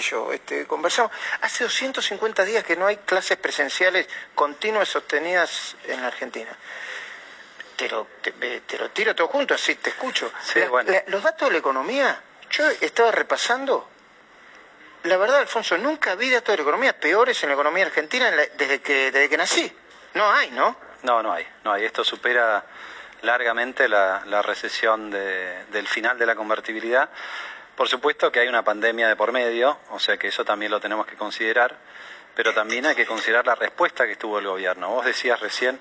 Sé yo, este, conversamos. Hace 250 días que no hay clases presenciales continuas sostenidas en la Argentina. Te lo, te, te lo tiro todo junto, así te escucho. Sí, La- bueno. la- los datos de la economía, yo estaba repasando. La verdad, Alfonso, nunca vi datos de la economía peores en la economía argentina la- desde, que, desde que nací. No hay, ¿no? No, no hay, no hay. Esto supera largamente la, la recesión de- del final de la convertibilidad. Por supuesto que hay una pandemia de por medio, o sea que eso también lo tenemos que considerar, pero también hay que considerar la respuesta que tuvo el gobierno. Vos decías recién,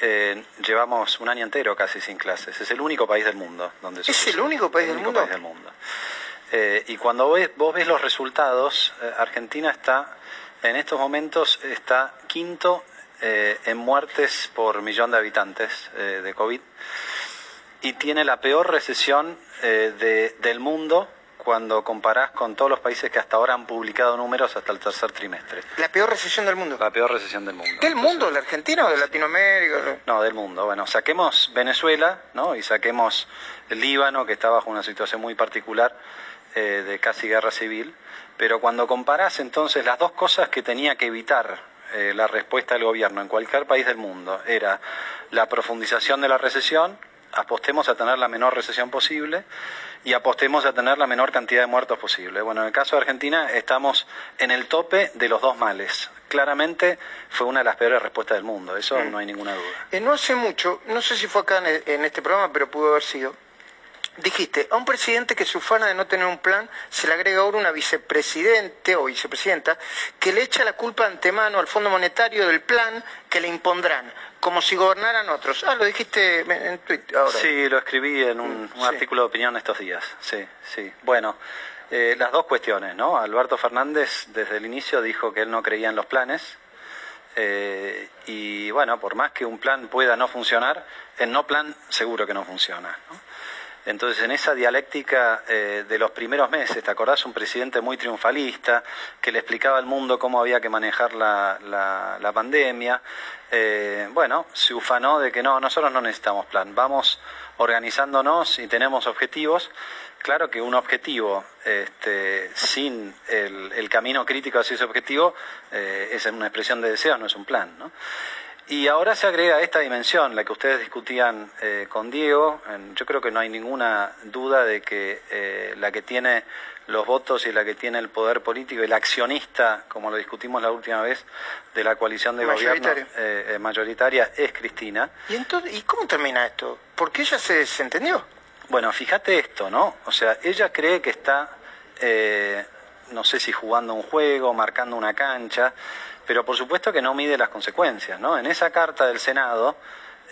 eh, llevamos un año entero casi sin clases. Es el único país del mundo donde ¿Es el único país del único mundo? país del mundo. Eh, y cuando ves- vos ves los resultados, eh, Argentina está, en estos momentos, está quinto eh, en muertes por millón de habitantes de COVID y tiene la peor recesión eh, de- del mundo cuando comparás con todos los países que hasta ahora han publicado números hasta el tercer trimestre. La peor recesión del mundo. La peor recesión del mundo. ¿Del Entonces, mundo? ¿La Argentina o de Latinoamérica? no, del mundo. Bueno, saquemos Venezuela, ¿no? Y saquemos el Líbano, que está bajo una situación muy particular eh, de casi guerra civil. Pero cuando comparás entonces las dos cosas que tenía que evitar eh, la respuesta del gobierno en cualquier país del mundo, era la profundización de la recesión, apostemos a tener la menor recesión posible y apostemos a tener la menor cantidad de muertos posible. Bueno, en el caso de Argentina estamos en el tope de los dos males. Claramente fue una de las peores respuestas del mundo, eso no hay ninguna duda. Eh, no hace mucho, no sé si fue acá en, el- en este programa, pero pudo haber sido. Dijiste, a un presidente que se ufana de no tener un plan, se le agrega ahora una vicepresidente o vicepresidenta que le echa la culpa antemano al Fondo Monetario del plan que le impondrán, como si gobernaran otros. Ah, lo dijiste en Twitter ahora. Sí, lo escribí en un, un Sí. artículo de opinión estos días. Sí, sí. Bueno, eh, las dos cuestiones, ¿no? Alberto Fernández desde el inicio dijo que él no creía en los planes. eh, y bueno, por más que un plan pueda no funcionar, el no plan seguro que no funciona. ¿no? Entonces, en esa dialéctica eh, de los primeros meses, ¿te acordás? Un presidente muy triunfalista que le explicaba al mundo cómo había que manejar la, pandemia. Eh, bueno, se ufanó de que no, nosotros no necesitamos plan, vamos organizándonos y tenemos objetivos. Claro que un objetivo este, sin el, camino crítico hacia ese objetivo eh, es una expresión de deseo, no es un plan. ¿no? Y ahora se agrega esta dimensión, la que ustedes discutían eh, con Diego. Yo creo que no hay ninguna duda de que eh, la que tiene los votos y la que tiene el poder político, el accionista, como lo discutimos la última vez, de la coalición de gobierno eh, eh, mayoritaria, es Cristina. ¿Y, entonces, ¿Y cómo termina esto? Porque ella se desentendió. Bueno, fíjate esto, ¿no? O sea, ella cree que está, eh, no sé si jugando un juego, marcando una cancha, pero por supuesto que no mide las consecuencias, ¿no? En esa carta del Senado,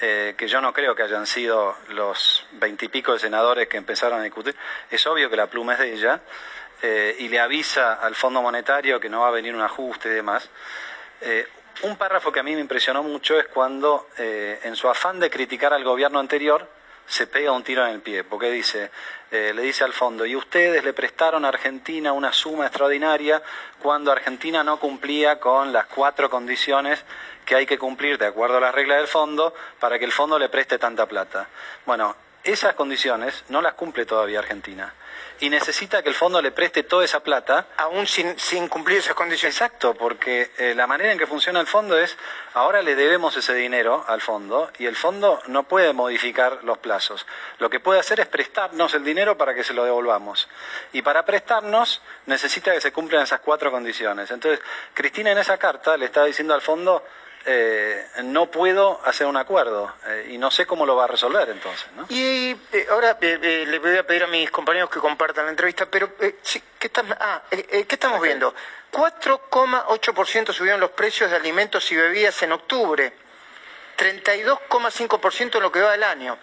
eh, que yo no creo que hayan sido los veintipico de senadores que empezaron a discutir, es obvio que la pluma es de ella, eh, y le avisa al Fondo Monetario que no va a venir un ajuste y demás. Eh, un párrafo que a mí me impresionó mucho es cuando, eh, en su afán de criticar al gobierno anterior, se pega un tiro en el pie, porque dice, eh, le dice al fondo, y ustedes le prestaron a Argentina una suma extraordinaria cuando Argentina no cumplía con las cuatro condiciones que hay que cumplir de acuerdo a las reglas del fondo para que el fondo le preste tanta plata. Bueno, esas condiciones no las cumple todavía Argentina y necesita que el fondo le preste toda esa plata Aún sin, sin cumplir esas condiciones. Exacto, porque eh, la manera en que funciona el fondo es, ahora le debemos ese dinero al fondo y el fondo no puede modificar los plazos. Lo que puede hacer es prestarnos el dinero para que se lo devolvamos. Y para prestarnos necesita que se cumplan esas cuatro condiciones. Entonces, Cristina en esa carta le está diciendo al fondo, eh, no puedo hacer un acuerdo eh, y no sé cómo lo va a resolver entonces. ¿no? Y eh, ahora le voy a pedir a mis compañeros que compartan la entrevista, pero eh, sí, ¿qué, estamos, ah, ¿qué estamos viendo? 4,8% subieron los precios de alimentos y bebidas en octubre, 32,5% en lo que va del año.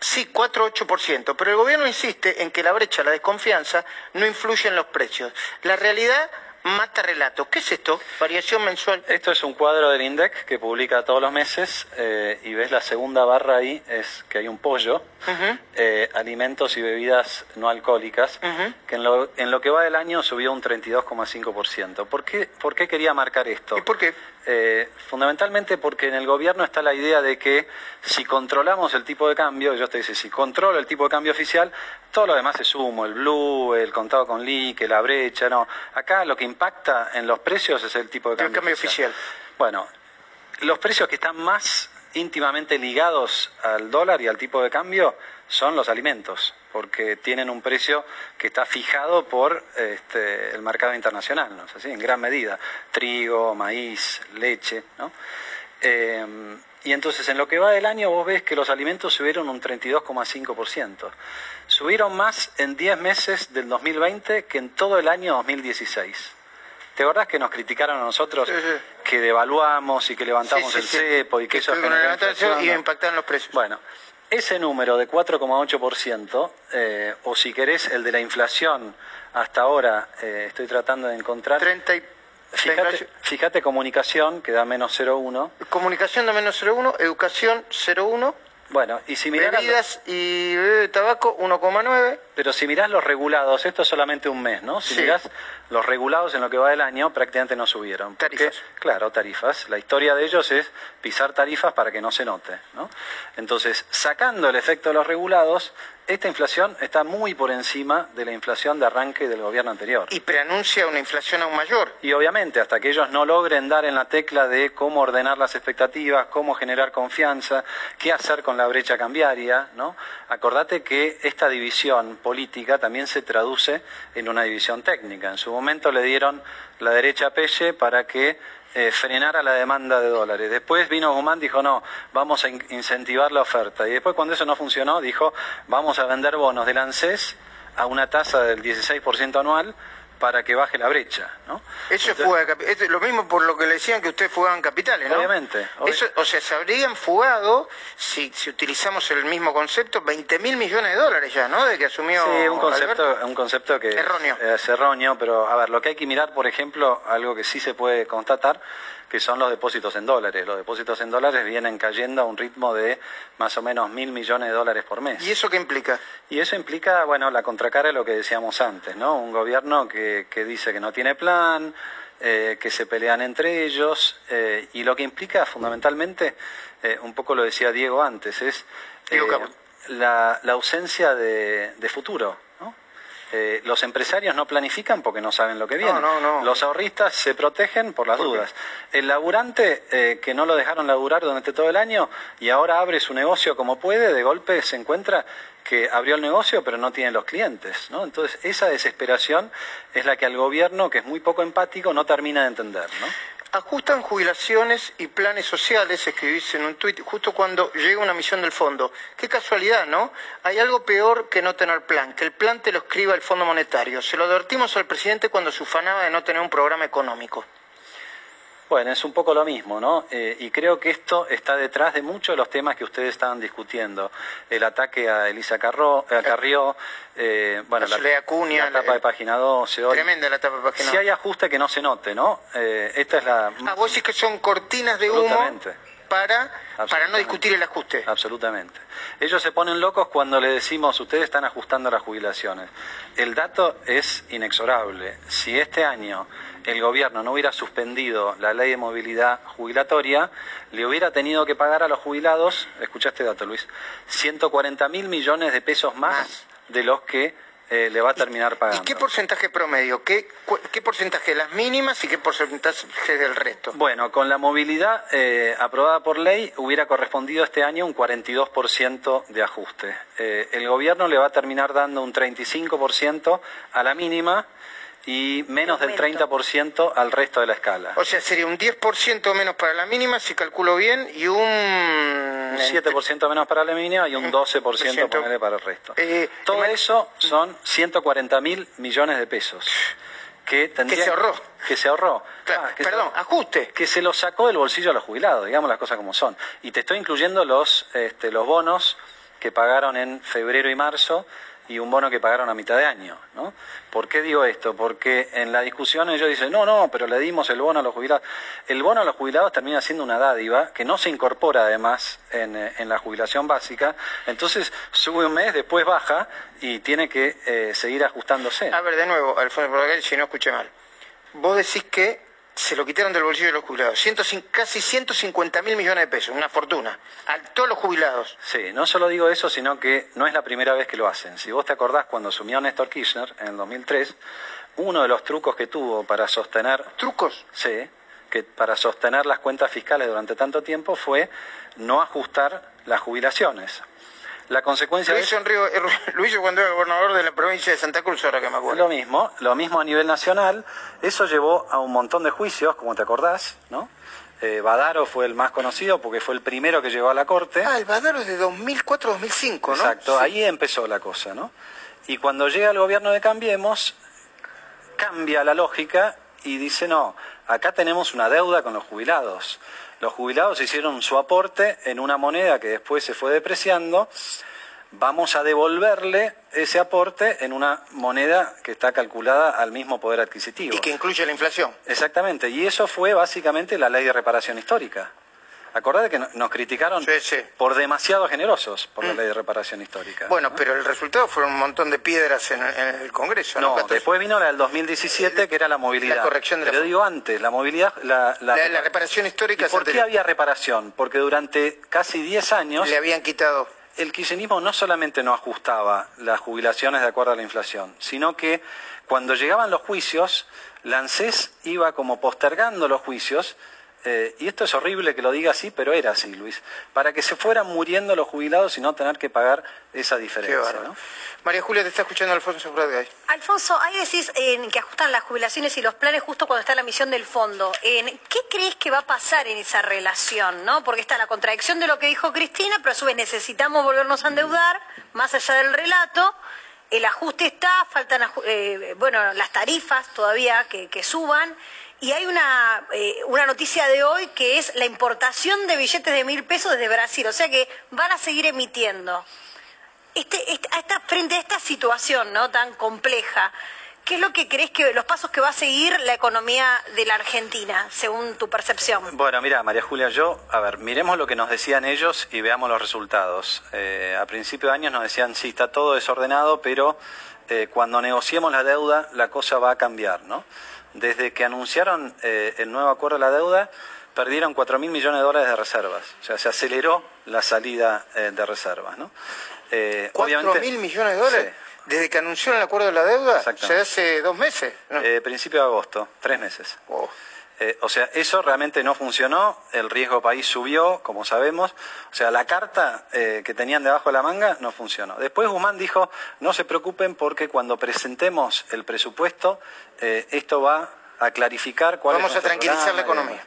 Sí, 4-8%, pero el gobierno insiste en que la brecha, la desconfianza, no influye en los precios. La realidad mata relato. ¿Qué es esto? Variación mensual. Esto es un cuadro del INDEC que publica todos los meses eh, y ves la segunda barra ahí, es que hay un pollo, eh, alimentos y bebidas no alcohólicas, que en lo, en lo, que va del año subió un 32,5%. ¿Por qué, ¿Por qué quería marcar esto? ¿Y por qué? Eh, fundamentalmente porque en el gobierno está la idea de que si controlamos el tipo de cambio, yo te dice, si controlo el tipo de cambio oficial, todo lo demás es humo, el blue, el contado con que la brecha, no. Acá lo que impacta en los precios es el tipo de cambio, cambio oficial. Bueno, los precios que están más íntimamente ligados al dólar y al tipo de cambio son los alimentos, porque tienen un precio que está fijado por este, el mercado internacional, ¿no? Así, en gran medida, trigo, maíz, leche, ¿no? Eh, y entonces en lo que va del año vos ves que los alimentos subieron un 32,5%. Subieron más en 10 meses del 2020 que en todo el año 2016. ¿Te acordás que nos criticaron a nosotros que devaluamos y que levantamos el cepo y que, eso generó y impactaron los precios? Bueno, ese número de 4,8%, eh, o si querés el de la inflación, hasta ahora eh, estoy tratando de encontrar... Fíjate, fíjate, comunicación, que da menos 0,1. Comunicación da menos 0,1, educación 0,1. Bueno, y si mirás... Bebidas y bebé de tabaco 1,9. Pero si mirás los regulados, esto es solamente un mes, ¿no? Si mirás los regulados en lo que va del año, prácticamente no subieron. tarifas. Claro, tarifas. La historia de ellos es pisar tarifas para que no se note, ¿no? Entonces, sacando el efecto de los regulados, esta inflación está muy por encima de la inflación de arranque del gobierno anterior. Y preanuncia una inflación aún mayor. Y obviamente, hasta que ellos no logren dar en la tecla de cómo ordenar las expectativas, cómo generar confianza, qué hacer con la brecha cambiaria, ¿no? Acordate que esta división política también se traduce en una división técnica. En su momento le dieron la derecha a Pelle para que eh, frenara la demanda de dólares. Después vino Guzmán, dijo, no, vamos a incentivar la oferta. Y después cuando eso no funcionó, dijo, vamos a vender bonos del ANSES a una tasa del 16% anual para que baje la brecha, ¿no? Eso es lo mismo por lo que le decían que ustedes fugaban capitales, ¿no? Obviamente. o sea, se habrían fugado, si, si utilizamos el mismo concepto, 20 mil millones de dólares ya, ¿no? De que asumió Sí, un concepto, un concepto que erróneo. es erróneo, pero a ver, lo que hay que mirar, por ejemplo, algo que sí se puede constatar, que son los depósitos en dólares. Los depósitos en dólares vienen cayendo a un ritmo de más o menos mil millones de dólares por mes. ¿Y eso qué implica? Y eso implica, bueno, la contracara de lo que decíamos antes, ¿no? Un gobierno que, que dice que no tiene plan, eh, que se pelean entre ellos, eh, y lo que implica fundamentalmente, eh, un poco lo decía Diego antes, es la, la, ausencia de, de futuro. Eh, los empresarios no planifican porque no saben lo que viene. Los ahorristas se protegen por las dudas. El laburante eh, que no lo dejaron laburar durante todo el año y ahora abre su negocio como puede, de golpe se encuentra que abrió el negocio pero no tiene los clientes. ¿no? Entonces esa desesperación es la que al gobierno, que es muy poco empático, no termina de entender. ¿no? Ajustan jubilaciones y planes sociales, escribís en un tuit, justo cuando llega una misión del fondo. Qué casualidad, ¿no? Hay algo peor que no tener plan, que el plan te lo escriba el Fondo Monetario. Se lo advertimos al presidente cuando se ufanaba de no tener un programa económico. Bueno, es un poco lo mismo, ¿no? Eh, y creo que esto está detrás de muchos de los temas que ustedes estaban discutiendo. El ataque a Elisa Carro, a Carrió, eh, bueno, la, la, tapa de página 12. Tremenda la tapa de página 12. Si hay ajuste que no se note, ¿no? Eh, esta es la... Ah, vos decís que son cortinas de humo para, para no discutir el ajuste. Absolutamente. Ellos se ponen locos cuando le decimos, ustedes están ajustando las jubilaciones. El dato es inexorable. Si este año el gobierno no hubiera suspendido la ley de movilidad jubilatoria, le hubiera tenido que pagar a los jubilados, escucha este dato Luis, 140 mil millones de pesos más, de los que eh, le va a terminar pagando. ¿Y qué porcentaje promedio? ¿Qué, qué porcentaje de las mínimas y qué porcentaje del resto? Bueno, con la movilidad eh, aprobada por ley hubiera correspondido este año un 42% de ajuste. Eh, el gobierno le va a terminar dando un 35% a la mínima y menos del 30% al resto de la escala. O sea, sería un 10% menos para la mínima, si calculo bien, y un... Un 7% menos para la mínima y un 12% para el resto. Eh, Todo eso son 140 mil millones de pesos. Que, tendría, que se ahorró. Que se ahorró. Ah, perdón, ajuste. Que se lo sacó del bolsillo a los jubilados, digamos las cosas como son. Y te estoy incluyendo los, este, los bonos que pagaron en febrero y marzo y un bono que pagaron a mitad de año. ¿no? ¿Por qué digo esto? Porque en la discusión ellos dicen, no, no, pero le dimos el bono a los jubilados. El bono a los jubilados termina siendo una dádiva que no se incorpora además en, eh, la jubilación básica, entonces sube un mes, después baja y tiene que eh, seguir ajustándose. A ver, de nuevo, Alfonso, si no escuché mal. Vos decís que se lo quitaron del bolsillo de los jubilados. casi 150 mil millones de pesos, una fortuna, a todos los jubilados. Sí, no solo digo eso, sino que no es la primera vez que lo hacen. Si vos te acordás cuando asumió Néstor Kirchner en el 2003, uno de los trucos que tuvo para sostener... ¿Trucos? Sí, que para sostener las cuentas fiscales durante tanto tiempo fue no ajustar las jubilaciones. La consecuencia lo hizo, eh, cuando era gobernador de la provincia de Santa Cruz, ahora que me acuerdo. Lo mismo, lo mismo a nivel nacional. Eso llevó a un montón de juicios, como te acordás, ¿no? Eh, Badaro fue el más conocido porque fue el primero que llegó a la corte. Ah, el Badaro es de 2004-2005, ¿no? Exacto, ahí empezó la cosa, ¿no? Y cuando llega el gobierno de Cambiemos, cambia la lógica y dice, no, acá tenemos una deuda con los jubilados. Los jubilados hicieron su aporte en una moneda que después se fue depreciando. Vamos a devolverle ese aporte en una moneda que está calculada al mismo poder adquisitivo. Y que incluye la inflación. Exactamente. Y eso fue básicamente la ley de reparación histórica. Acordate que nos criticaron por demasiado generosos por la mm. ley de reparación histórica. Bueno, pero el resultado fueron un montón de piedras en, el Congreso. No, después vino la del 2017 que era la movilidad. La corrección de Pero digo antes, la movilidad... La, reparación histórica... ¿Por qué había reparación? Porque durante casi 10 años... Le habían quitado... El kirchnerismo no solamente no ajustaba las jubilaciones de acuerdo a la inflación, sino que cuando llegaban los juicios, la ANSES iba como postergando los juicios eh, y esto es horrible que lo diga así, pero era así, Luis, para que se fueran muriendo los jubilados y no tener que pagar esa diferencia. María Julia, te está escuchando Alfonso Bradgay. Alfonso, ahí decís que ajustan las jubilaciones y los planes justo cuando está la misión del fondo. ¿Qué crees que va a pasar en esa relación? ¿no? Porque está la contradicción de lo que dijo Cristina, pero a su vez necesitamos volvernos a endeudar, más allá del relato. El ajuste está, faltan eh, bueno, las tarifas todavía que, que suban. Y hay una, eh, una noticia de hoy que es la importación de billetes de mil pesos desde Brasil, o sea que van a seguir emitiendo. Este, este frente a esta situación ¿no? tan compleja, ¿qué es lo que crees que los pasos que va a seguir la economía de la Argentina, según tu percepción? Bueno, mira, María Julia, yo, a ver, miremos lo que nos decían ellos y veamos los resultados. Eh, a principio de años nos decían, sí, está todo desordenado, pero eh, cuando negociemos la deuda, la cosa va a cambiar, ¿no? Desde que anunciaron eh, el nuevo acuerdo de la deuda, perdieron 4 mil millones de dólares de reservas. O sea, se aceleró la salida eh, de reservas. ¿no? Eh, ¿4 mil millones de dólares? Desde que anunciaron el acuerdo de la deuda, se hace dos meses. principio de agosto, tres meses. Oh. Eh, o sea, eso realmente no funcionó, el riesgo país subió, como sabemos. O sea, la carta eh, que tenían debajo de la manga no funcionó. Después Guzmán dijo, no se preocupen porque cuando presentemos el presupuesto, eh, esto va a clarificar cuál Vamos a tranquilizar la economía.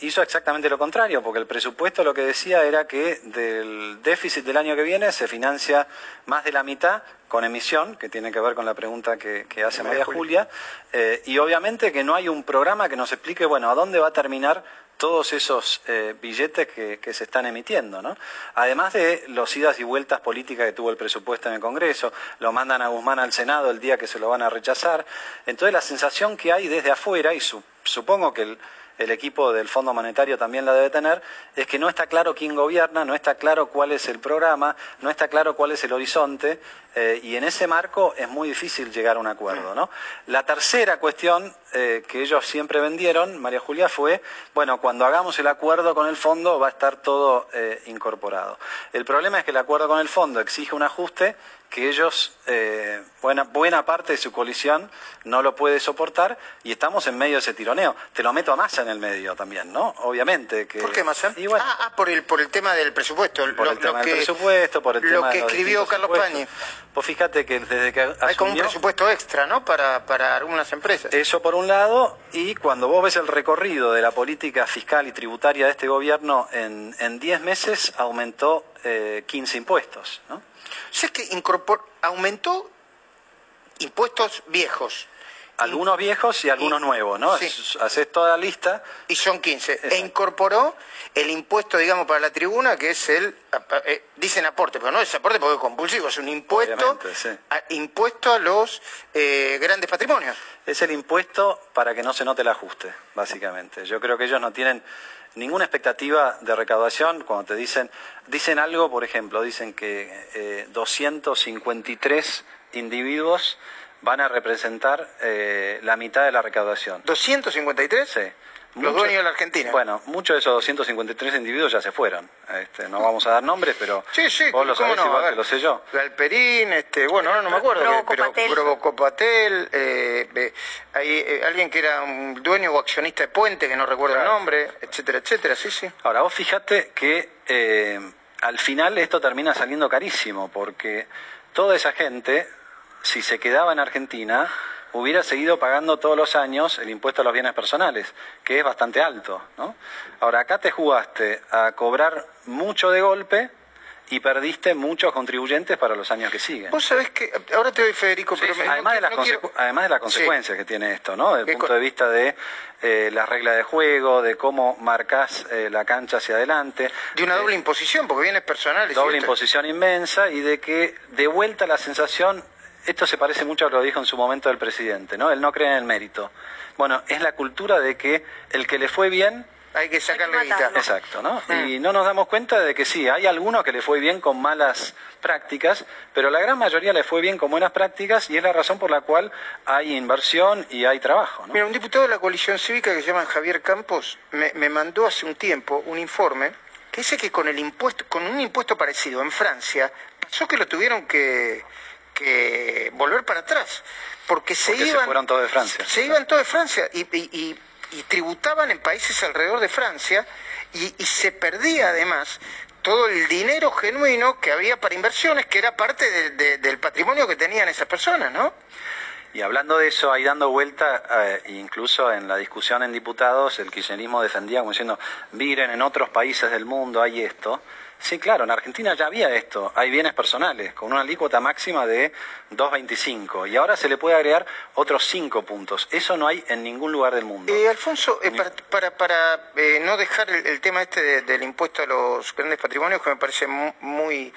Hizo exactamente lo contrario, porque el presupuesto lo que decía era que del déficit del año que viene se financia más de la mitad con emisión, que tiene que ver con la pregunta que, hace María, Julia, eh, y obviamente que no hay un programa que nos explique, bueno, a dónde va a terminar todos esos eh, billetes que, se están emitiendo, ¿no? Además de los idas y vueltas políticas que tuvo el presupuesto en el Congreso, lo mandan a Guzmán al Senado el día que se lo van a rechazar. Entonces la sensación que hay desde afuera, y supongo que el, el equipo del Fondo Monetario también la debe tener, es que no está claro quién gobierna, no está claro cuál es el programa, no está claro cuál es el horizonte, eh, y en ese marco es muy difícil llegar a un acuerdo. ¿no? La tercera cuestión eh, que ellos siempre vendieron, María Julia, fue, bueno, cuando hagamos el acuerdo con el fondo va a estar todo eh, incorporado. El problema es que el acuerdo con el fondo exige un ajuste que ellos, eh, buena, buena parte de su coalición no lo puede soportar y estamos en medio de ese tironeo. Te lo meto a Massa en el medio también, ¿no? Obviamente. Que, ¿Por qué Massa? Ah, ah, por, el, por el tema del presupuesto. Por el tema del presupuesto, por el lo tema que escribió Carlos Pañi. Pues fíjate que desde que Hay como un presupuesto extra, ¿no? Para, para algunas empresas. Eso por un lado, y cuando vos ves el recorrido de la política fiscal y tributaria de este gobierno, en 10 meses aumentó eh, 15 impuestos, ¿no? Sé que aumentó impuestos viejos Algunos viejos y algunos nuevos, ¿no? Sí. Haces toda la lista. y son 15. E incorporó el impuesto, digamos, para la tribuna, que es el, eh, dicen aporte, pero no es aporte porque es compulsivo, es un impuesto, sí. a, impuesto a los eh, grandes patrimonios. Es el impuesto para que no se note el ajuste, básicamente. Yo creo que ellos no tienen ninguna expectativa de recaudación cuando te dicen, dicen algo, por ejemplo, dicen que eh, 253 individuos van a representar eh, la mitad de la recaudación. 253, Sí. Los Muchos- dueños de la Argentina. Bueno, muchos de esos 253 individuos ya se fueron. Este, no vamos a dar nombres, pero Sí, sí, vos lo ¿cómo sabés no? igual que lo sé yo. Galperín, este, bueno, no, no me acuerdo, pero Copatel. Eh, eh, hay eh, alguien que era un dueño o accionista de Puente, que no recuerdo Claro. el nombre, etcétera, etcétera, sí, sí. Ahora, vos fijate que eh, al final esto termina saliendo carísimo, porque toda esa gente, si se quedaba en Argentina, hubiera seguido pagando todos los años el impuesto a los bienes personales, que es bastante alto. ¿no? Ahora, acá te jugaste a cobrar mucho de golpe y perdiste muchos contribuyentes para los años que siguen. Vos sabés que, ahora te doy Federico, pero me- no Además, de las no quiero- consecu- además de las Sí. consecuencias que tiene esto, ¿no? Desde ¿Qué el punto de vista de eh, las reglas de juego, de cómo marcas eh, la cancha hacia adelante. De una doble imposición, porque bienes personales. doble imposición inmensa y de que de vuelta la sensación, esto se parece mucho a lo que dijo en su momento el presidente, ¿no? Él no cree en el mérito. Bueno, es la cultura de que el que le fue bien, Hay que sacarle guita. exacto, ¿no? Mm. Y no nos damos cuenta de que sí, hay algunos que le fue bien con malas prácticas, pero la gran mayoría le fue bien con buenas prácticas y es la razón por la cual hay inversión y hay trabajo, ¿no? Mira, un diputado de la coalición cívica que se llama Javier Campos me, me mandó hace un tiempo un informe que dice que con el impuesto, con un impuesto parecido en Francia, pasó que lo tuvieron que, que volver para atrás. Porque se Porque se iban. fueron todos de Francia. Se iban todos de Francia y, y- y- y tributaban en países alrededor de Francia y, y se perdía además todo el dinero genuino que había para inversiones, que era parte de- de- del patrimonio que tenían esas personas, ¿no? Y hablando de eso, ahí dando vuelta, eh, incluso en la discusión en diputados, el kirchnerismo defendía como diciendo, miren, en otros países del mundo hay esto. Sí, claro, en Argentina ya había esto, hay bienes personales, con una alícuota máxima de 2,25, y ahora se le puede agregar otros 5 puntos. Eso no hay en ningún lugar del mundo. Eh, Alfonso, eh, para, para, para, eh, no dejar el, el tema este de- del impuesto a los grandes patrimonios, que me parece mu- muy,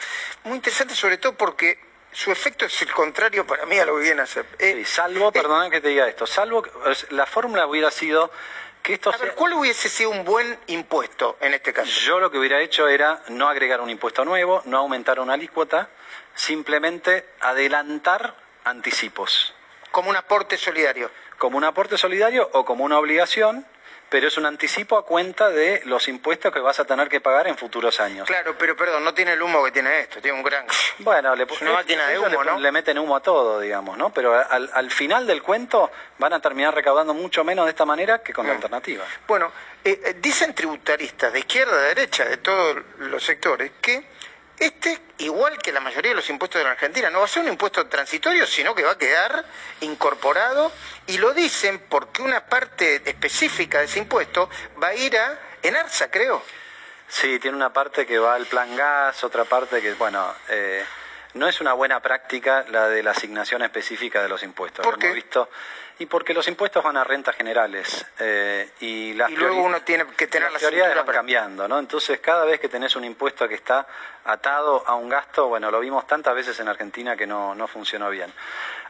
muy interesante, sobre todo porque su efecto es el contrario para mí a lo que viene a hacer. Eh, Sí, salvo, eh, perdona que te diga esto, salvo que la fórmula hubiera sido que esto a ver, ¿cuál hubiese sido un buen impuesto en este caso? Yo lo que hubiera hecho era no agregar un impuesto nuevo, no aumentar una alícuota, simplemente adelantar anticipos, Como un aporte solidario. como un aporte solidario o como una obligación, pero es un anticipo a cuenta de los impuestos que vas a tener que pagar en futuros años. Claro, pero perdón, no tiene el humo que tiene esto, tiene un gran... Bueno, le, máquina de ellos humo, le, ¿no? le meten humo a todo, digamos, ¿no? Pero al, al final del cuento van a terminar recaudando mucho menos de esta manera que con la Mm. alternativa. Bueno, eh, eh, dicen tributaristas de izquierda a derecha, de todos los sectores, que este, igual que la mayoría de los impuestos de la Argentina, no va a ser un impuesto transitorio, sino que va a quedar incorporado, y lo dicen porque una parte específica de ese impuesto va a ir a Enarsa, creo. Sí, tiene una parte que va al plan gas, otra parte que, bueno, eh, no es una buena práctica la de la asignación específica de los impuestos. ¿Por Lo qué? hemos visto. Y porque los impuestos van a rentas generales eh, y las Y luego uno tiene que tener las la prioridades van para... cambiando, ¿no? Entonces, cada vez que tenés un impuesto que está atado a un gasto, bueno, lo vimos tantas veces en Argentina que no, no funcionó bien.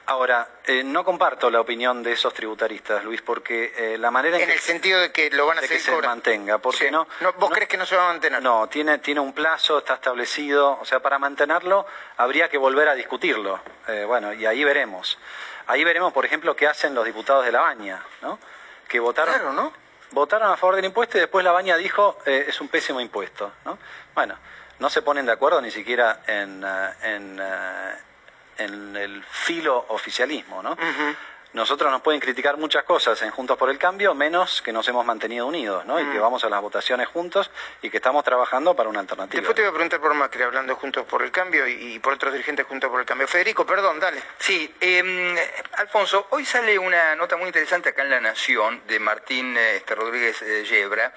Ahora, eh, no comparto la opinión de esos tributaristas, Luis, porque eh, la manera en, En que, el sentido de que lo van a de que se mantenga, porque Sí. no, ¿Vos crees que no se va a mantener? no, tiene, tiene un plazo, está establecido, o sea, para mantenerlo habría que volver a discutirlo. Eh, bueno, y ahí veremos. Ahí veremos, por ejemplo, qué hacen los diputados de La Baña, ¿no? Que votaron, Claro, ¿no? votaron a favor del impuesto y después La Baña dijo eh, es un pésimo impuesto, ¿no? Bueno, no se ponen de acuerdo ni siquiera en, eh, en, en el filo oficialismo, ¿no? Nosotros nos pueden criticar muchas cosas en Juntos por el Cambio, menos que nos hemos mantenido unidos, ¿no? Y que vamos a las votaciones juntos y que estamos trabajando para una alternativa. Después te voy a preguntar por Macri, hablando Juntos por el Cambio y, y por otros dirigentes Juntos por el Cambio. Federico, perdón, dale. Sí, eh, Alfonso, hoy sale una nota muy interesante acá en La Nación de Martín eh, este, Rodríguez eh, Yebra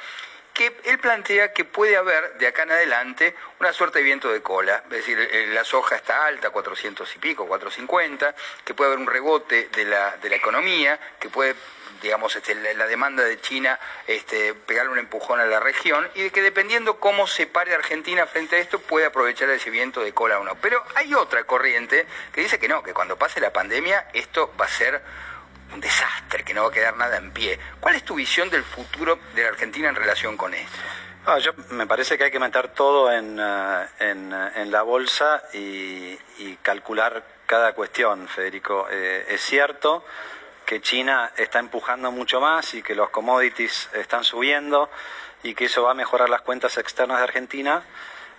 que él plantea que puede haber de acá en adelante una suerte de viento de cola, es decir, eh, la soja está alta, 400 y pico, 450, que puede haber un rebote de la, de la economía, que puede digamos, este, la, demanda de China este, pegarle un empujón a la región y de que dependiendo cómo se pare Argentina frente a esto puede aprovechar ese viento de cola o no. Pero hay otra corriente que dice que no, que cuando pase la pandemia esto va a ser un desastre, que no va a quedar nada en pie. ¿Cuál es tu visión del futuro de la Argentina en relación con esto? Ah, yo me parece que hay que meter todo en, eh, eh, en, la bolsa y, calcular cada cuestión, Federico. Eh, es cierto que China está empujando mucho más y que los commodities están subiendo y que eso va a mejorar las cuentas externas de Argentina,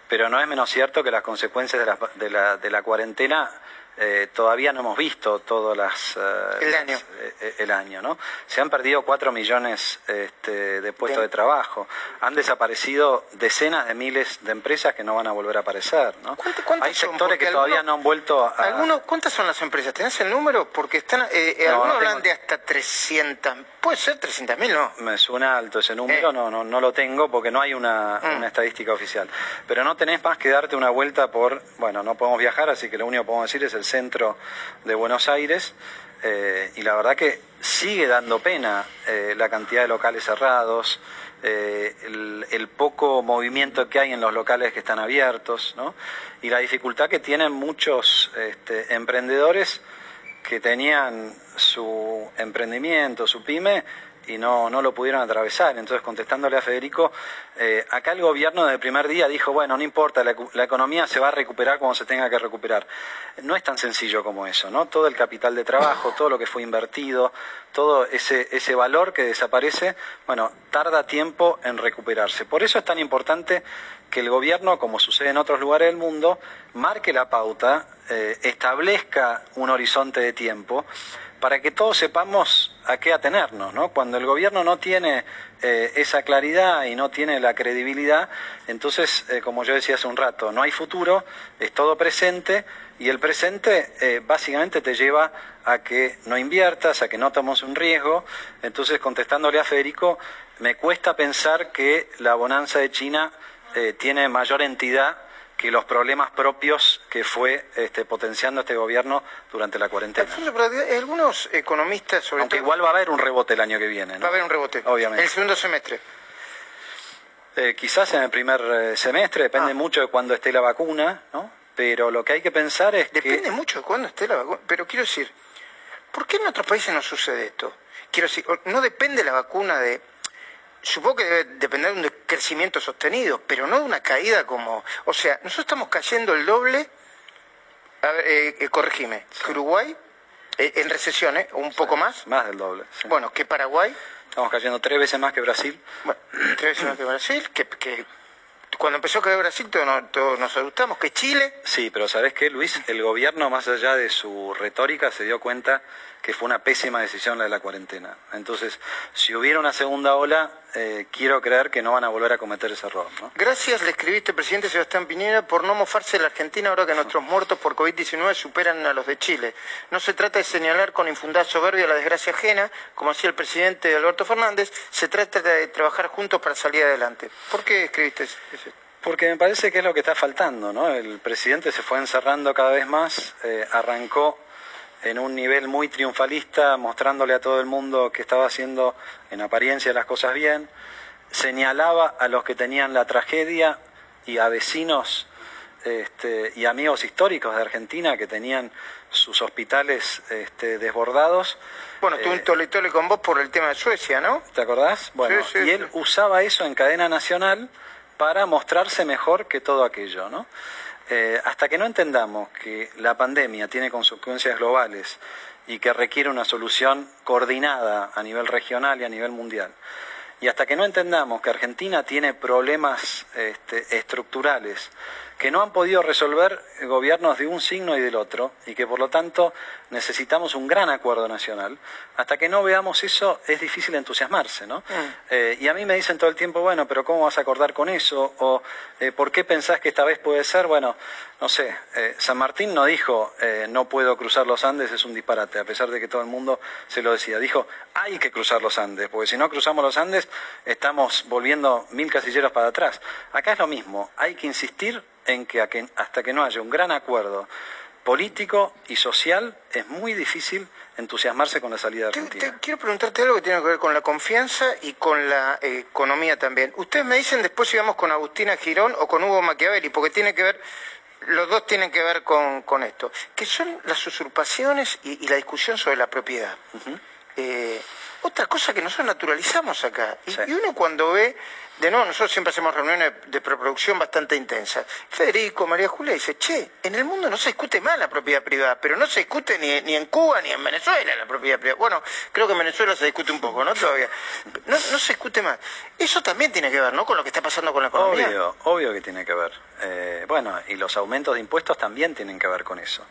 pero no es menos cierto que las consecuencias de la, de la, de la cuarentena eh, todavía no hemos visto todos las, eh, el, año. Eh, el año. ¿no? Se han perdido cuatro millones este, de puestos de trabajo. Han desaparecido decenas de miles de empresas que no van a volver a aparecer. ¿no? Hay sectores que todavía no han vuelto a... Algunos, ¿Cuántas son las empresas? ¿Tenés el número? Porque están, algunos hablan de hasta 300. Puede ser 300 mil, ¿no? Me suena alto ese número, no, no, no lo tengo porque no hay una, mm. una estadística oficial. Pero no tenés más que darte una vuelta por... Bueno, no podemos viajar, así que lo único que podemos decir es el centro de Buenos Aires, eh, y la verdad que sigue dando pena eh, la cantidad de locales cerrados, eh, el, poco movimiento que hay en los locales que están abiertos, y la dificultad que tienen muchos este, emprendedores que tenían su emprendimiento, su pyme, y no, no lo pudieron atravesar. Entonces, contestándole a Federico, eh, acá el gobierno desde el primer día dijo, bueno, no importa, la, economía se va a recuperar como se tenga que recuperar. No es tan sencillo como eso, ¿no? Todo el capital de trabajo, todo lo que fue invertido, todo ese, ese valor que desaparece, bueno, tarda tiempo en recuperarse. Por eso es tan importante que el gobierno, como sucede en otros lugares del mundo, marque la pauta, eh, establezca un horizonte de tiempo para que todos sepamos a qué atenernos. ¿no? Cuando el gobierno no tiene eh, esa claridad y no tiene la credibilidad, entonces, eh, como yo decía hace un rato, no hay futuro, es todo presente y el presente eh, básicamente te lleva a que no inviertas, a que no tomes un riesgo. Entonces, contestándole a Federico, me cuesta pensar que la bonanza de China tiene mayor entidad que los problemas propios que fue este, potenciando este gobierno durante la cuarentena. algunos economistas sobre Aunque igual va a haber un rebote el año que viene. Va a haber un rebote. Obviamente. En el segundo semestre. Eh, quizás en el primer eh, semestre, depende ah. mucho de cuándo esté la vacuna, ¿no? Pero lo que hay que pensar es que... Depende mucho de cuándo esté la vacuna. Pero quiero decir, ¿por qué en otros países no sucede esto? Quiero decir, no depende la vacuna de supongo que debe depender de un crecimiento sostenido, pero no de una caída como... O sea, nosotros estamos cayendo el doble, a ver, eh, eh corregime, Uruguay, eh, en recesión, ¿eh? Un poco más. Más del doble. Bueno, que Paraguay. Estamos cayendo tres veces más que Brasil. Bueno, tres veces más que Brasil, que, que cuando empezó a caer Brasil todos, nos asustamos, que Chile... Sí, pero ¿sabes qué, Luis? El gobierno, más allá de su retórica, se dio cuenta que fue una pésima decisión la de la cuarentena. Entonces, si hubiera una segunda ola, eh, quiero creer que no van a volver a cometer ese error. Gracias, le escribiste, presidente Sebastián Piñera, por no mofarse de la Argentina ahora que nuestros muertos por COVID-19 superan a los de Chile. No se trata de señalar con infundada soberbia la desgracia ajena, como hacía el presidente Alberto Fernández, se trata de trabajar juntos para salir adelante. ¿Por qué escribiste eso? Porque me parece que es lo que está faltando, ¿no? El presidente se fue encerrando cada vez más, eh, arrancó en un nivel muy triunfalista, mostrándole a todo el mundo que estaba haciendo en apariencia las cosas bien, señalaba a los que tenían la tragedia y a vecinos este, y amigos históricos de Argentina que tenían sus hospitales este, desbordados. Bueno, tuve un eh, tole tole con vos por el tema de Suecia, ¿no? ¿Te acordás? Bueno, y él usaba eso en cadena nacional para mostrarse mejor que todo aquello, ¿no? Eh, hasta que no entendamos que la pandemia tiene consecuencias globales y que requiere una solución coordinada a nivel regional y a nivel mundial, y hasta que no entendamos que Argentina tiene problemas este, estructurales que no han podido resolver gobiernos de un signo y del otro, y que por lo tanto necesitamos un gran acuerdo nacional. Hasta que no veamos eso, es difícil entusiasmarse, ¿no? Mm. Eh, y a mí me dicen todo el tiempo, bueno, pero ¿cómo vas a acordar con eso? O eh, ¿por qué pensás que esta vez puede ser? Bueno, no sé, eh, San Martín no dijo, no puedo cruzar los Andes, es un disparate, a pesar de que todo el mundo se lo decía. Dijo, hay que cruzar los Andes, porque si no cruzamos los Andes, estamos volviendo mil casilleros para atrás. Acá es lo mismo, hay que insistir en que hasta que no haya un gran acuerdo político y social, es muy difícil entusiasmarse con la salida de Argentina. quiero preguntarte algo que tiene que ver con la confianza y con la eh, economía también. Ustedes me dicen después si vamos con Agustina Girón o con Hugo Machiavelli, porque tiene que ver, los dos tienen que ver con, esto, que son las usurpaciones y, la discusión sobre la propiedad. Eh, otra cosa que nosotros naturalizamos acá. y uno cuando ve de nuevo, nosotros siempre hacemos reuniones de preproducción bastante intensas. Federico, María Julia dice, che, en el mundo no se discute más la propiedad privada, pero no se discute ni, ni en Cuba ni en Venezuela la propiedad privada. Bueno, creo que en Venezuela se discute un poco, ¿no? Todavía. No, se discute más. Eso también tiene que ver, ¿no? Con lo que está pasando con la economía. Obvio, obvio que tiene que ver. Eh, bueno, y los aumentos de impuestos también tienen que ver con eso.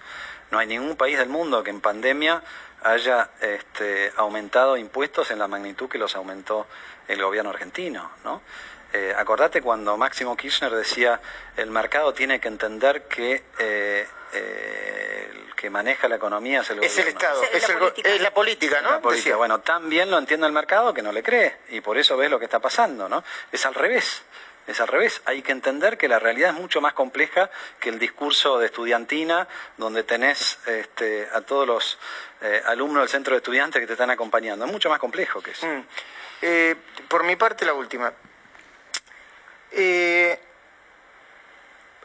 No hay ningún país del mundo que en pandemia haya este, aumentado impuestos en la magnitud que los aumentó el gobierno argentino, ¿no? Eh, acordate cuando Máximo Kirchner decía el mercado tiene que entender que eh, eh, el que maneja la economía es el es el Estado, es, la política, ¿no? Bueno, tan bien lo entiende el mercado que no le cree y por eso ves lo que está pasando, ¿no? Es al revés. Es al revés, hay que entender que la realidad es mucho más compleja que el discurso de estudiantina, donde tenés este, a todos los alumnos del centro de estudiantes que te están acompañando. Es mucho más complejo que eso. Mm. Eh, por mi parte, la última. Eh,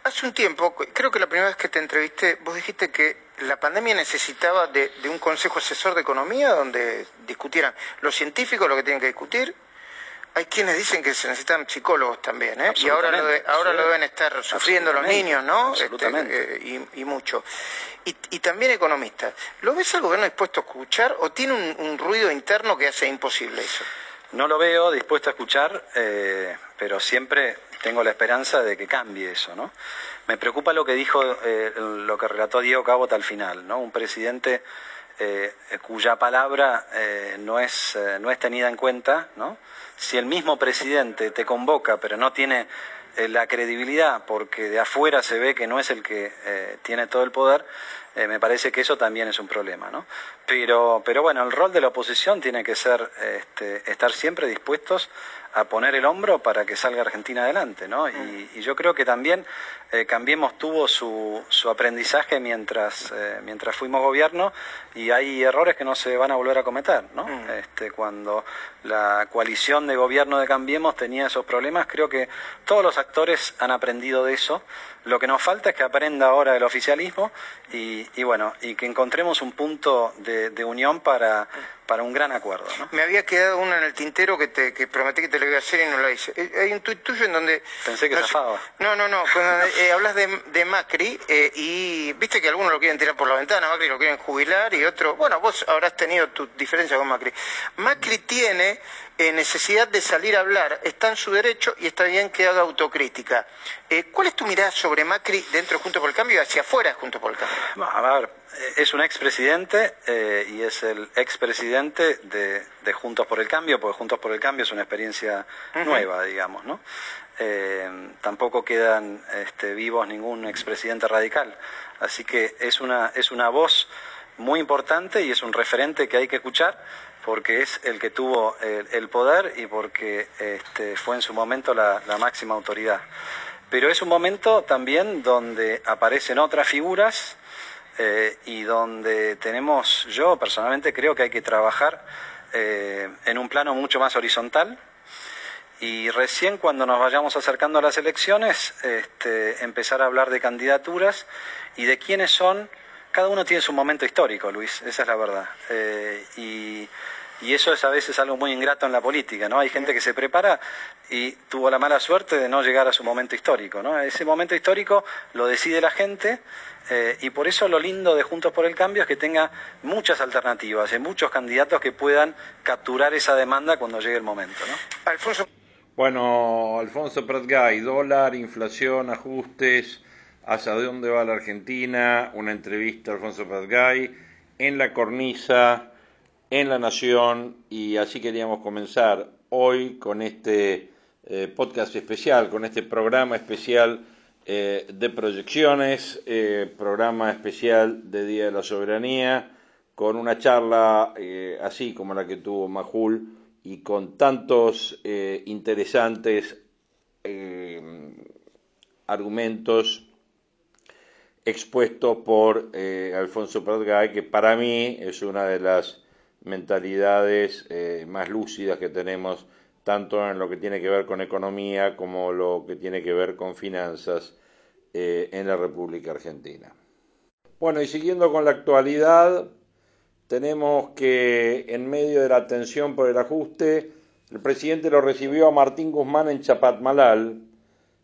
hace un tiempo, creo que la primera vez que te entrevisté, vos dijiste que la pandemia necesitaba de, un consejo asesor de economía donde discutieran los científicos lo que tienen que discutir. Hay quienes dicen que se necesitan psicólogos también, ¿eh? y ahora lo, ahora lo deben estar sufriendo los niños, ¿no? Este, y, mucho. Y, también economistas. ¿Lo ves al gobierno dispuesto a escuchar o tiene un ruido interno que hace imposible eso? No lo veo dispuesto a escuchar, eh, pero siempre tengo la esperanza de que cambie eso, ¿no? Me preocupa lo que dijo, eh, lo que relató Diego Cabot al final, ¿no? Un presidente eh, cuya palabra no, es, no es tenida en cuenta, ¿no? Si el mismo presidente te convoca, pero no tiene la credibilidad, porque de afuera se ve que no es el que tiene todo el poder, me parece que eso también es un problema, ¿no? Pero, pero bueno, el rol de la oposición tiene que ser este, estar siempre dispuestos a poner el hombro para que salga Argentina adelante, ¿no? Y, yo creo que también eh, Cambiemos tuvo su, su aprendizaje mientras, eh, mientras fuimos gobierno y hay errores que no se van a volver a cometer, ¿no? Mm. Este, cuando la coalición de gobierno de Cambiemos tenía esos problemas, creo que todos los actores han aprendido de eso. Lo que nos falta es que aprenda ahora el oficialismo y, y bueno, y que encontremos un punto de de, unión para, para un gran acuerdo. ¿no? Me había quedado uno en el tintero que, te, que prometí que te lo iba a hacer y no lo hice. Eh, hay un tuit tuyo en donde... Pensé que no, zafaba. No, no, no. Eh, hablas de, de Macri eh, y viste que algunos lo quieren tirar por la ventana, Macri lo quieren jubilar y otro... Bueno, vos habrás tenido tu diferencia con Macri. Macri tiene necesidad de salir a hablar, está en su derecho y está bien que haga autocrítica. ¿Cuál es tu mirada sobre Macri dentro de Juntos por el Cambio y hacia afuera de Juntos por el Cambio? a ver, es un expresidente eh, y es el expresidente de, de Juntos por el Cambio, porque Juntos por el Cambio es una experiencia nueva, digamos, ¿no? Eh, tampoco quedan este, vivos ningún expresidente radical. Así que es una, es una voz muy importante y es un referente que hay que escuchar porque es el que tuvo el, poder y porque este, fue en su momento la, la máxima autoridad. Pero es un momento también donde aparecen otras figuras eh, y donde tenemos, yo personalmente creo que hay que trabajar eh, en un plano mucho más horizontal y recién cuando nos vayamos acercando a las elecciones este, empezar a hablar de candidaturas y de quiénes son, cada uno tiene su momento histórico, Luis, esa es la verdad. Eh, y y eso es a veces algo muy ingrato en la política, ¿no? Hay gente que se prepara y tuvo la mala suerte de no llegar a su momento histórico, ¿no? Ese momento histórico lo decide la gente eh, y por eso lo lindo de Juntos por el Cambio es que tenga muchas alternativas y muchos candidatos que puedan capturar esa demanda cuando llegue el momento, ¿no? Alfonso. Bueno, Alfonso Pratgay, dólar, inflación, ajustes, hacia dónde va la Argentina, una entrevista a Alfonso Pazgay en la cornisa, en La Nación, y así queríamos comenzar hoy con este eh, podcast especial, con este programa especial eh, de proyecciones, eh, programa especial de Día de la Soberanía, con una charla así como la que tuvo Majul y con tantos interesantes argumentos expuesto por eh, Alfonso Pratgay, que para mí es una de las mentalidades eh, más lúcidas que tenemos, tanto en lo que tiene que ver con economía como lo que tiene que ver con finanzas eh, en la República Argentina. Bueno, y siguiendo con la actualidad, tenemos que en medio de la tensión por el ajuste, el presidente lo recibió a Martín Guzmán en Chapatmalal.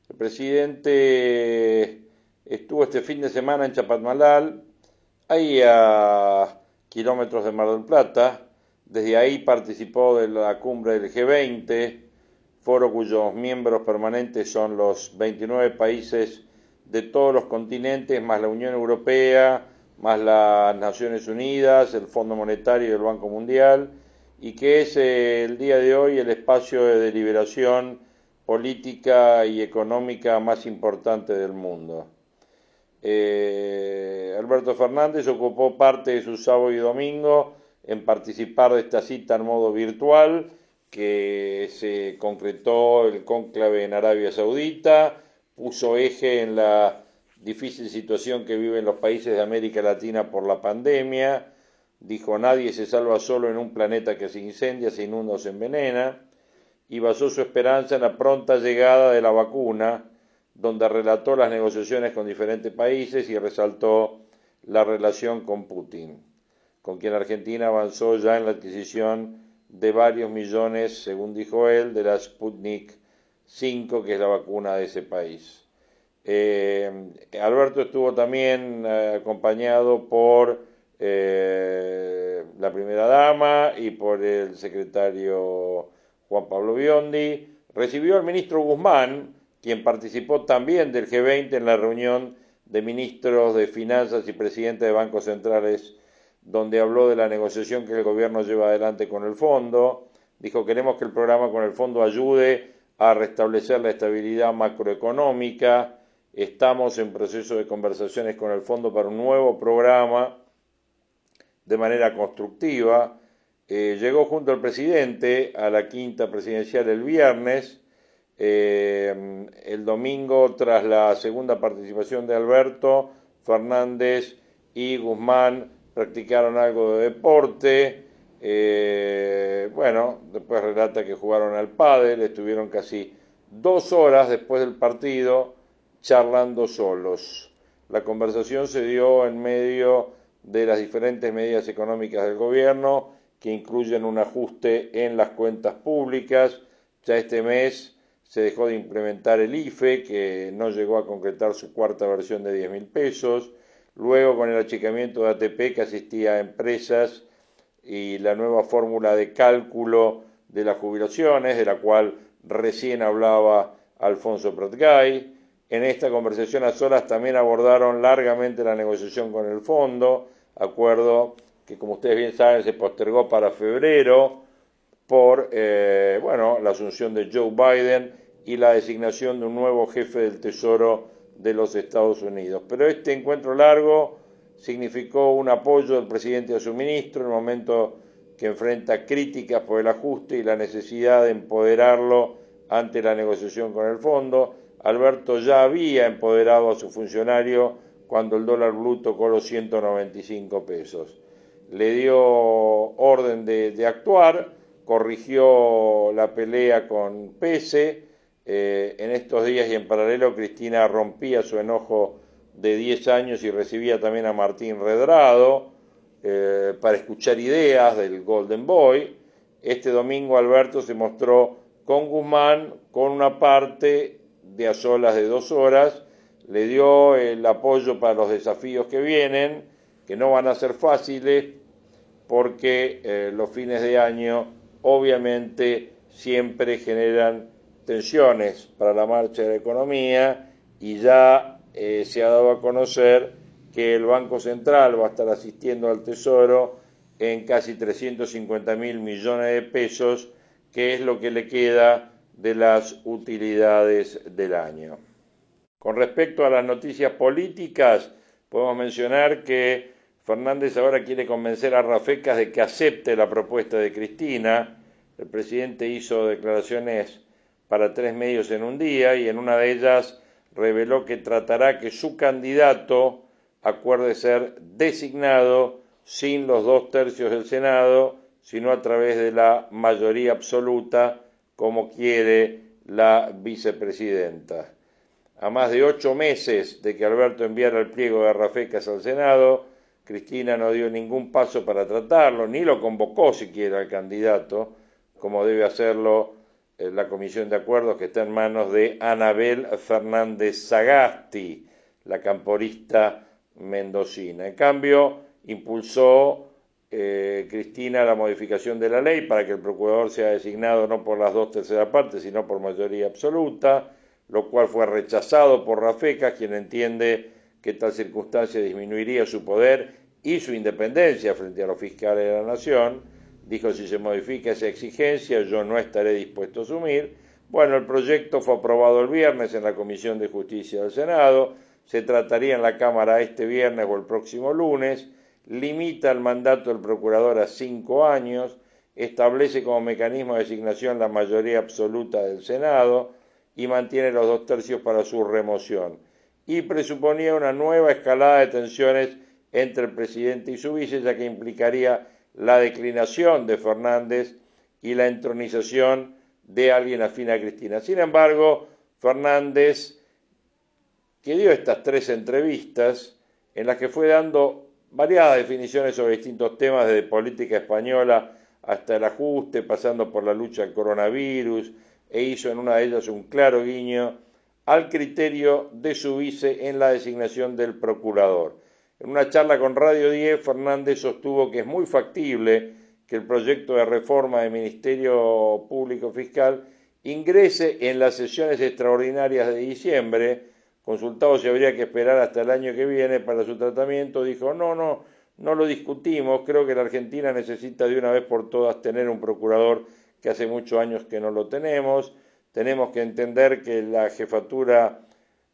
El presidente estuvo este fin de semana en Chapatmalal, ahí a kilómetros de Mar del Plata, desde ahí participó de la cumbre del G20, foro cuyos miembros permanentes son los 29 países de todos los continentes, más la Unión Europea, más las Naciones Unidas, el Fondo Monetario y el Banco Mundial, y que es el día de hoy el espacio de deliberación política y económica más importante del mundo. Eh, Alberto Fernández ocupó parte de su sábado y domingo en participar de esta cita en modo virtual que se concretó el cónclave en Arabia Saudita, puso eje en la difícil situación que viven los países de América Latina por la pandemia, dijo nadie se salva solo en un planeta que se incendia, se inunda o se envenena, y basó su esperanza en la pronta llegada de la vacuna, donde relató las negociaciones con diferentes países y resaltó la relación con Putin, con quien Argentina avanzó ya en la adquisición de varios millones, según dijo él, de la Sputnik 5, que es la vacuna de ese país. Eh, Alberto estuvo también eh, acompañado por eh, la primera dama y por el secretario Juan Pablo Biondi. Recibió al ministro Guzmán, quien participó también del G20 en la reunión de ministros de Finanzas y presidentes de bancos centrales, donde habló de la negociación que el gobierno lleva adelante con el fondo. Dijo, queremos que el programa con el fondo ayude a restablecer la estabilidad macroeconómica. Estamos en proceso de conversaciones con el fondo para un nuevo programa de manera constructiva. Eh, llegó junto al presidente a la quinta presidencial el viernes eh, el domingo, tras la segunda participación de Alberto, Fernández y Guzmán practicaron algo de deporte. Eh, bueno, después relata que jugaron al pádel, estuvieron casi dos horas después del partido charlando solos. La conversación se dio en medio de las diferentes medidas económicas del gobierno que incluyen un ajuste en las cuentas públicas. Ya este mes se dejó de implementar el IFE, que no llegó a concretar su cuarta versión de 10 mil pesos, luego con el achicamiento de ATP que asistía a empresas y la nueva fórmula de cálculo de las jubilaciones, de la cual recién hablaba Alfonso Pratgay. En esta conversación a solas también abordaron largamente la negociación con el fondo, acuerdo que como ustedes bien saben se postergó para febrero por eh, bueno, la asunción de Joe Biden y la designación de un nuevo jefe del Tesoro de los Estados Unidos. Pero este encuentro largo significó un apoyo del presidente a su ministro en el momento que enfrenta críticas por el ajuste y la necesidad de empoderarlo ante la negociación con el fondo. Alberto ya había empoderado a su funcionario cuando el dólar blue tocó los 195 pesos. Le dio orden de, de actuar, corrigió la pelea con Pese, eh, en estos días y en paralelo Cristina rompía su enojo de 10 años y recibía también a Martín Redrado eh, para escuchar ideas del Golden Boy. Este domingo Alberto se mostró con Guzmán con una parte de a solas de dos horas, le dio el apoyo para los desafíos que vienen, que no van a ser fáciles porque eh, los fines de año obviamente siempre generan tensiones para la marcha de la economía y ya eh, se ha dado a conocer que el Banco Central va a estar asistiendo al Tesoro en casi 350 mil millones de pesos, que es lo que le queda de las utilidades del año. Con respecto a las noticias políticas, podemos mencionar que Fernández ahora quiere convencer a Rafecas de que acepte la propuesta de Cristina. El presidente hizo declaraciones para tres medios en un día y en una de ellas reveló que tratará que su candidato acuerde ser designado sin los dos tercios del Senado, sino a través de la mayoría absoluta, como quiere la vicepresidenta. A más de ocho meses de que Alberto enviara el pliego de Rafecas al Senado, Cristina no dio ningún paso para tratarlo, ni lo convocó siquiera al candidato, como debe hacerlo eh, la Comisión de Acuerdos que está en manos de Anabel Fernández Sagasti, la camporista mendocina. En cambio, impulsó eh, Cristina la modificación de la ley para que el procurador sea designado no por las dos terceras partes, sino por mayoría absoluta, lo cual fue rechazado por Rafeca, quien entiende que tal circunstancia disminuiría su poder y su independencia frente a los fiscales de la nación. Dijo, si se modifica esa exigencia, yo no estaré dispuesto a asumir. Bueno, el proyecto fue aprobado el viernes en la Comisión de Justicia del Senado, se trataría en la Cámara este viernes o el próximo lunes, limita el mandato del procurador a cinco años, establece como mecanismo de designación la mayoría absoluta del Senado y mantiene los dos tercios para su remoción y presuponía una nueva escalada de tensiones entre el presidente y su vice, ya que implicaría la declinación de Fernández y la entronización de alguien afín a Cristina. Sin embargo, Fernández, que dio estas tres entrevistas, en las que fue dando variadas definiciones sobre distintos temas, desde política española hasta el ajuste, pasando por la lucha al coronavirus, e hizo en una de ellas un claro guiño al criterio de su vice en la designación del procurador. En una charla con Radio 10, Fernández sostuvo que es muy factible que el proyecto de reforma del Ministerio Público Fiscal ingrese en las sesiones extraordinarias de diciembre, consultado si habría que esperar hasta el año que viene para su tratamiento, dijo, no, no, no lo discutimos, creo que la Argentina necesita de una vez por todas tener un procurador que hace muchos años que no lo tenemos, tenemos que entender que la jefatura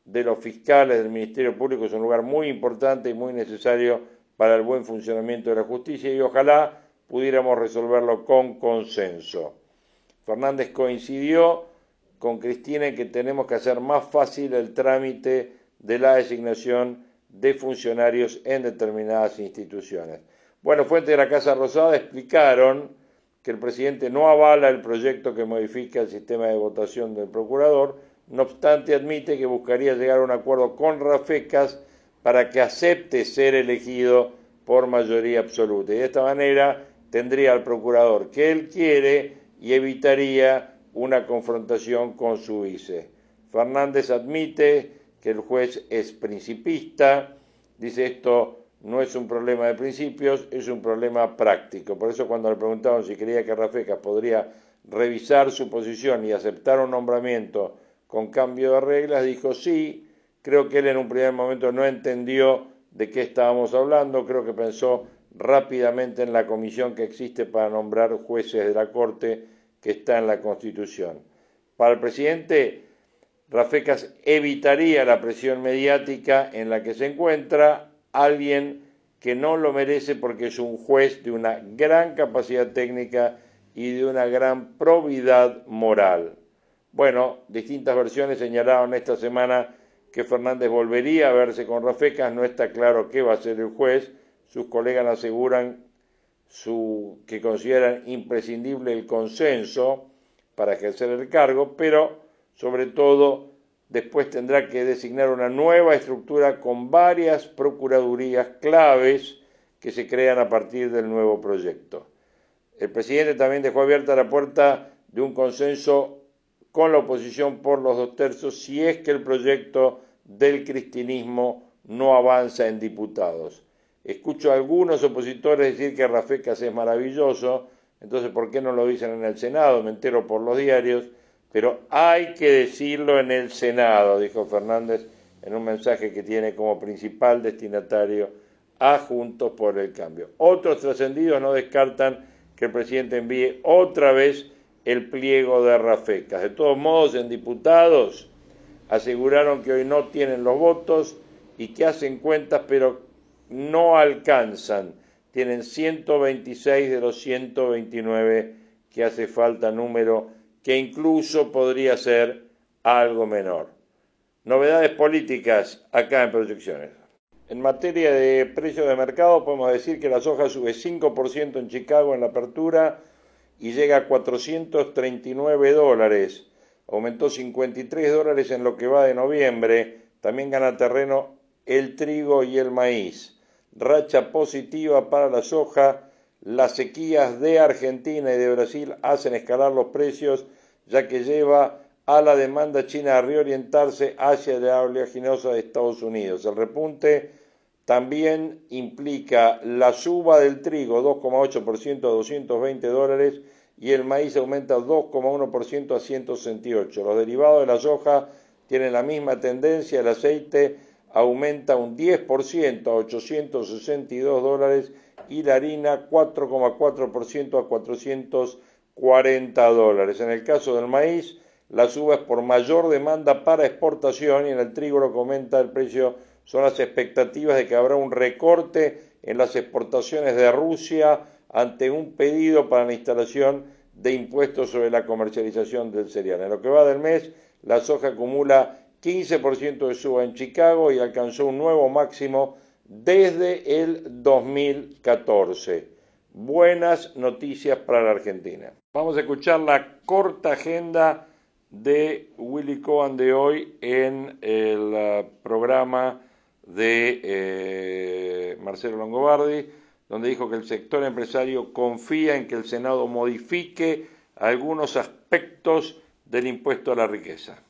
de los fiscales del Ministerio Público es un lugar muy importante y muy necesario para el buen funcionamiento de la justicia y ojalá pudiéramos resolverlo con consenso. Fernández coincidió con Cristina en que tenemos que hacer más fácil el trámite de la designación de funcionarios en determinadas instituciones. Bueno, fuentes de la Casa Rosada explicaron que el presidente no avala el proyecto que modifica el sistema de votación del procurador, no obstante admite que buscaría llegar a un acuerdo con Rafecas para que acepte ser elegido por mayoría absoluta. Y de esta manera tendría al procurador que él quiere y evitaría una confrontación con su vice. Fernández admite que el juez es principista, dice esto no es un problema de principios, es un problema práctico. Por eso cuando le preguntaron si creía que Rafecas podría revisar su posición y aceptar un nombramiento con cambio de reglas, dijo sí, creo que él en un primer momento no entendió de qué estábamos hablando, creo que pensó rápidamente en la comisión que existe para nombrar jueces de la Corte que está en la Constitución. Para el presidente, Rafecas evitaría la presión mediática en la que se encuentra, alguien que no lo merece porque es un juez de una gran capacidad técnica y de una gran probidad moral. Bueno, distintas versiones señalaron esta semana que Fernández volvería a verse con Rafecas, no está claro qué va a hacer el juez, sus colegas aseguran que consideran imprescindible el consenso para ejercer el cargo, pero sobre todo después tendrá que designar una nueva estructura con varias procuradurías claves que se crean a partir del nuevo proyecto. El presidente también dejó abierta la puerta de un consenso con la oposición por los dos tercios si es que el proyecto del cristinismo no avanza en diputados. Escucho a algunos opositores decir que Rafecas es maravilloso, entonces ¿por qué no lo dicen en el Senado? Me entero por los diarios pero hay que decirlo en el Senado, dijo Fernández en un mensaje que tiene como principal destinatario a Juntos por el Cambio. Otros trascendidos no descartan que el presidente envíe otra vez el pliego de Rafecas. De todos modos, en diputados aseguraron que hoy no tienen los votos y que hacen cuentas, pero no alcanzan. Tienen 126 de los 129 que hace falta número que incluso podría ser algo menor. Novedades políticas acá en Proyecciones. En materia de precios de mercado podemos decir que la soja sube 5% en Chicago en la apertura y llega a 439 dólares. Aumentó 53 dólares en lo que va de noviembre. También gana terreno el trigo y el maíz. Racha positiva para la soja. Las sequías de Argentina y de Brasil hacen escalar los precios, ya que lleva a la demanda china a reorientarse hacia la oleaginosa de Estados Unidos. El repunte también implica la suba del trigo 2,8% a 220 dólares y el maíz aumenta 2,1% a 168. Los derivados de la soja tienen la misma tendencia, el aceite aumenta un 10% a 862 dólares y la harina 4,4% a 440 dólares. En el caso del maíz, la suba es por mayor demanda para exportación y en el trigo lo comenta el precio son las expectativas de que habrá un recorte en las exportaciones de Rusia ante un pedido para la instalación de impuestos sobre la comercialización del cereal. En lo que va del mes, la soja acumula 15% de suba en Chicago y alcanzó un nuevo máximo desde el 2014. Buenas noticias para la Argentina. Vamos a escuchar la corta agenda de Willy Cohen de hoy en el uh, programa de eh, Marcelo Longobardi, donde dijo que el sector empresario confía en que el Senado modifique algunos aspectos del impuesto a la riqueza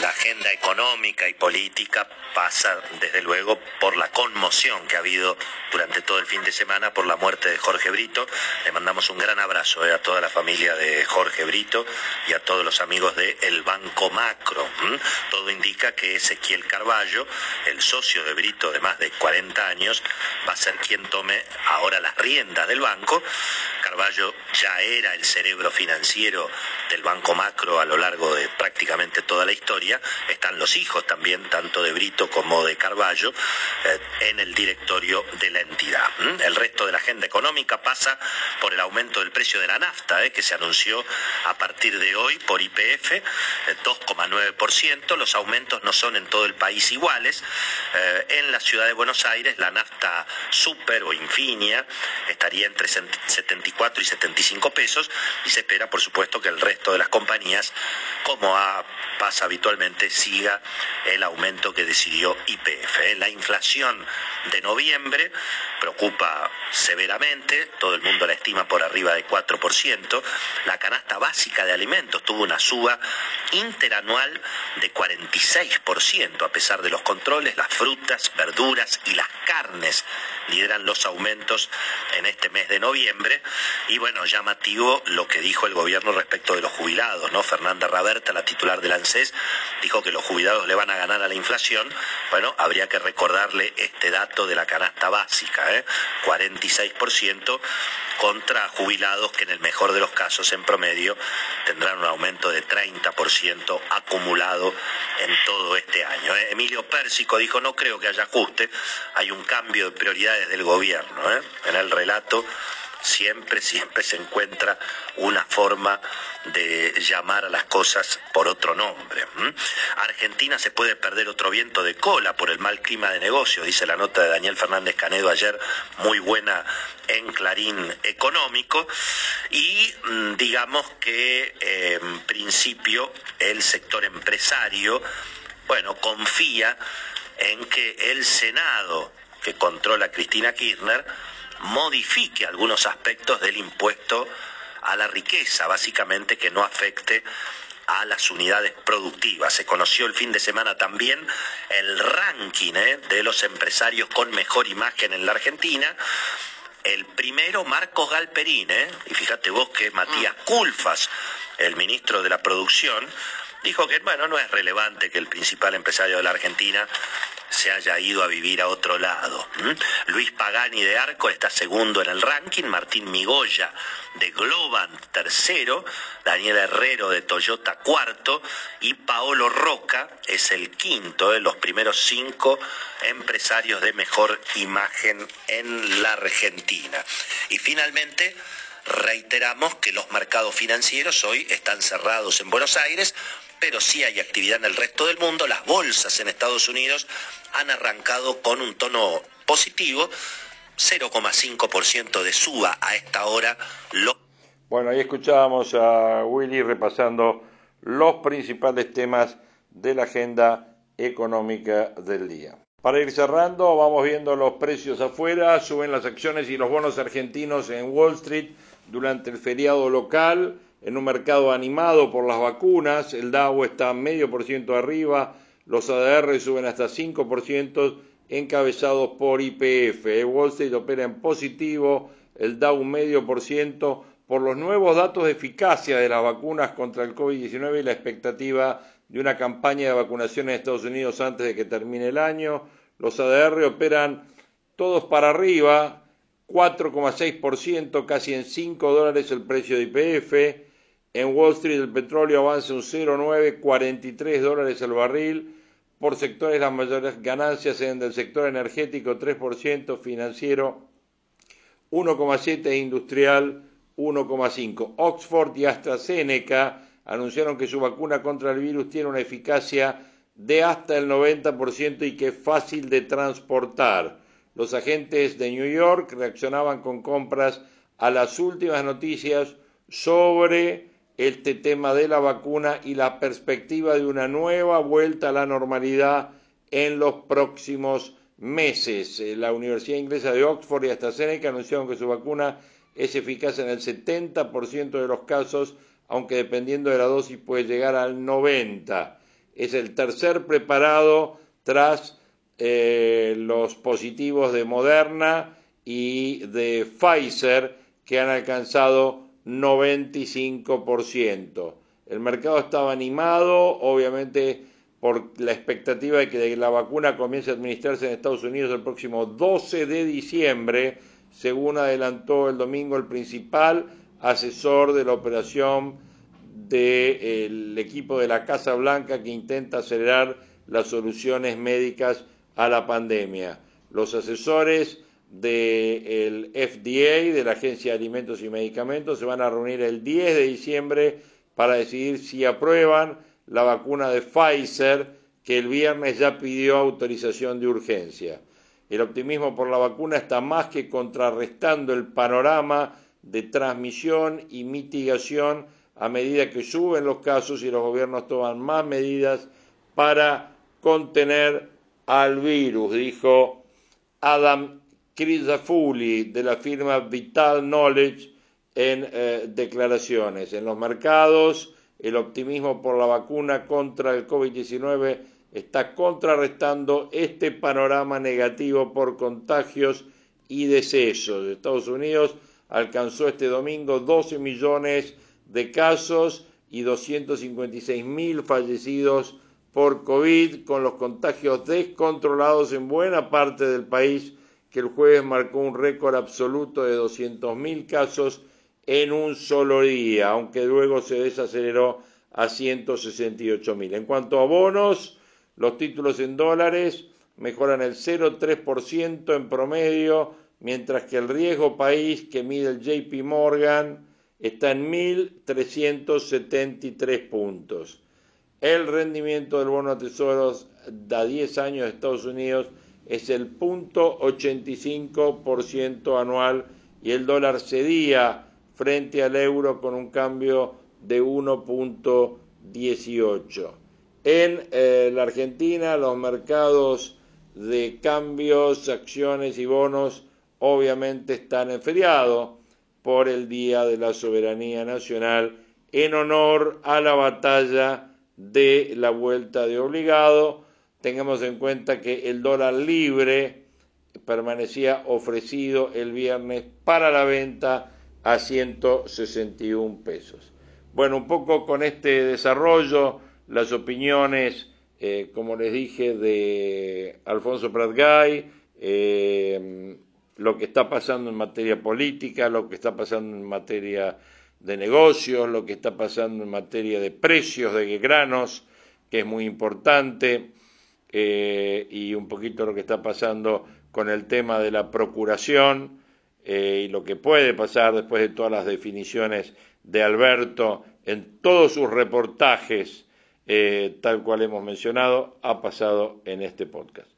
la agenda económica y política pasa desde luego por la conmoción que ha habido durante todo el fin de semana por la muerte de Jorge Brito. Le mandamos un gran abrazo eh, a toda la familia de Jorge Brito y a todos los amigos de El Banco Macro. Todo indica que Ezequiel Carballo, el socio de Brito de más de 40 años, va a ser quien tome ahora las riendas del banco. Carballo ya era el cerebro financiero del Banco Macro a lo largo de prácticamente toda la historia. Están los hijos también, tanto de Brito como de Carballo, eh, en el directorio de la entidad. El resto de la agenda económica pasa por el aumento del precio de la nafta, eh, que se anunció a partir de hoy por IPF, 2,9%. Eh, los aumentos no son en todo el país iguales. en la ciudad de Buenos Aires, la nafta super o infinia estaría entre 74 y 75 pesos y se espera, por supuesto, que el resto de las compañías, como pasa habitualmente, siga el aumento que decidió IPF. La inflación de noviembre preocupa severamente, todo el mundo la estima por arriba de 4%. La canasta básica de alimentos tuvo una suba interanual de 46%, a pesar de los controles, las frutas, verduras y las carnes lideran los aumentos en este mes de noviembre. Y bueno, llamativo lo que dijo el gobierno respecto de los jubilados, ¿no? Fernanda Raberta, la titular del ANSES, dijo que los jubilados le van a ganar a la inflación. Bueno, habría que recordarle este dato de la canasta básica, ¿eh? 46% contra jubilados que en el mejor de los casos en promedio tendrán un aumento de 30% acumulado en todo este año. ¿eh? Emilio Pérsico dijo, no creo que haya ajuste, hay un cambio de prioridades del gobierno. ¿eh? En el relato siempre, siempre se encuentra una forma de llamar a las cosas por otro nombre. Argentina se puede perder otro viento de cola por el mal clima de negocio, dice la nota de Daniel Fernández Canedo ayer, muy buena en Clarín Económico, y mm, digamos que en principio el sector empresario, bueno, confía en que el Senado que controla Cristina Kirchner modifique algunos aspectos del impuesto a la riqueza, básicamente que no afecte a las unidades productivas. Se conoció el fin de semana también el ranking ¿eh? de los empresarios con mejor imagen en la Argentina. El primero, Marcos Galperín, ¿eh? y fíjate vos que Matías Culfas, el ministro de la Producción, dijo que bueno, no es relevante que el principal empresario de la Argentina se haya ido a vivir a otro lado. Luis Pagani de Arco está segundo en el ranking, Martín Migoya de Globan tercero, Daniel Herrero de Toyota cuarto y Paolo Roca es el quinto de los primeros cinco empresarios de mejor imagen en la Argentina. Y finalmente, reiteramos que los mercados financieros hoy están cerrados en Buenos Aires pero sí hay actividad en el resto del mundo. Las bolsas en Estados Unidos han arrancado con un tono positivo, 0,5% de suba a esta hora. Bueno, ahí escuchábamos a Willy repasando los principales temas de la agenda económica del día. Para ir cerrando, vamos viendo los precios afuera, suben las acciones y los bonos argentinos en Wall Street durante el feriado local en un mercado animado por las vacunas, el Dow está medio por ciento arriba, los ADR suben hasta 5% encabezados por IPF. Wall Street opera en positivo, el Dow medio por ciento por los nuevos datos de eficacia de las vacunas contra el COVID-19 y la expectativa de una campaña de vacunación en Estados Unidos antes de que termine el año. Los ADR operan todos para arriba, 4,6%, casi en 5 dólares el precio de IPF. En Wall Street el petróleo avanza un 0,9, 43 dólares el barril. Por sectores las mayores ganancias en el sector energético 3%, financiero 1,7, industrial 1,5. Oxford y AstraZeneca anunciaron que su vacuna contra el virus tiene una eficacia de hasta el 90% y que es fácil de transportar. Los agentes de New York reaccionaban con compras a las últimas noticias sobre este tema de la vacuna y la perspectiva de una nueva vuelta a la normalidad en los próximos meses. Eh, la Universidad Inglesa de Oxford y AstraZeneca anunciaron que su vacuna es eficaz en el 70% de los casos, aunque dependiendo de la dosis puede llegar al 90%. Es el tercer preparado tras eh, los positivos de Moderna y de Pfizer que han alcanzado 95%. El mercado estaba animado, obviamente por la expectativa de que la vacuna comience a administrarse en Estados Unidos el próximo 12 de diciembre, según adelantó el domingo el principal asesor de la operación del equipo de la Casa Blanca que intenta acelerar las soluciones médicas a la pandemia. Los asesores del FDA, de la Agencia de Alimentos y Medicamentos, se van a reunir el 10 de diciembre para decidir si aprueban la vacuna de Pfizer, que el viernes ya pidió autorización de urgencia. El optimismo por la vacuna está más que contrarrestando el panorama de transmisión y mitigación a medida que suben los casos y los gobiernos toman más medidas para contener al virus, dijo Adam Chris Zafuli de la firma Vital Knowledge en eh, declaraciones. En los mercados, el optimismo por la vacuna contra el COVID-19 está contrarrestando este panorama negativo por contagios y decesos. Estados Unidos alcanzó este domingo 12 millones de casos y 256 mil fallecidos por COVID, con los contagios descontrolados en buena parte del país que el jueves marcó un récord absoluto de 200.000 casos en un solo día, aunque luego se desaceleró a 168.000. En cuanto a bonos, los títulos en dólares mejoran el 0,3% en promedio, mientras que el riesgo país que mide el JP Morgan está en 1.373 puntos. El rendimiento del bono a tesoros a 10 años de Estados Unidos es el 0.85% anual y el dólar cedía frente al euro con un cambio de 1.18. En eh, la Argentina los mercados de cambios, acciones y bonos obviamente están en feriado por el Día de la Soberanía Nacional en honor a la batalla de la vuelta de obligado Tengamos en cuenta que el dólar libre permanecía ofrecido el viernes para la venta a 161 pesos. Bueno, un poco con este desarrollo las opiniones, eh, como les dije, de Alfonso Pratgay, eh, lo que está pasando en materia política, lo que está pasando en materia de negocios, lo que está pasando en materia de precios de granos, que es muy importante, eh, y un poquito lo que está pasando con el tema de la procuración eh, y lo que puede pasar después de todas las definiciones de Alberto en todos sus reportajes, eh, tal cual hemos mencionado, ha pasado en este podcast.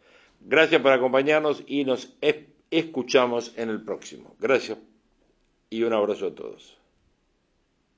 Gracias por acompañarnos y nos escuchamos en el próximo. Gracias y un abrazo a todos.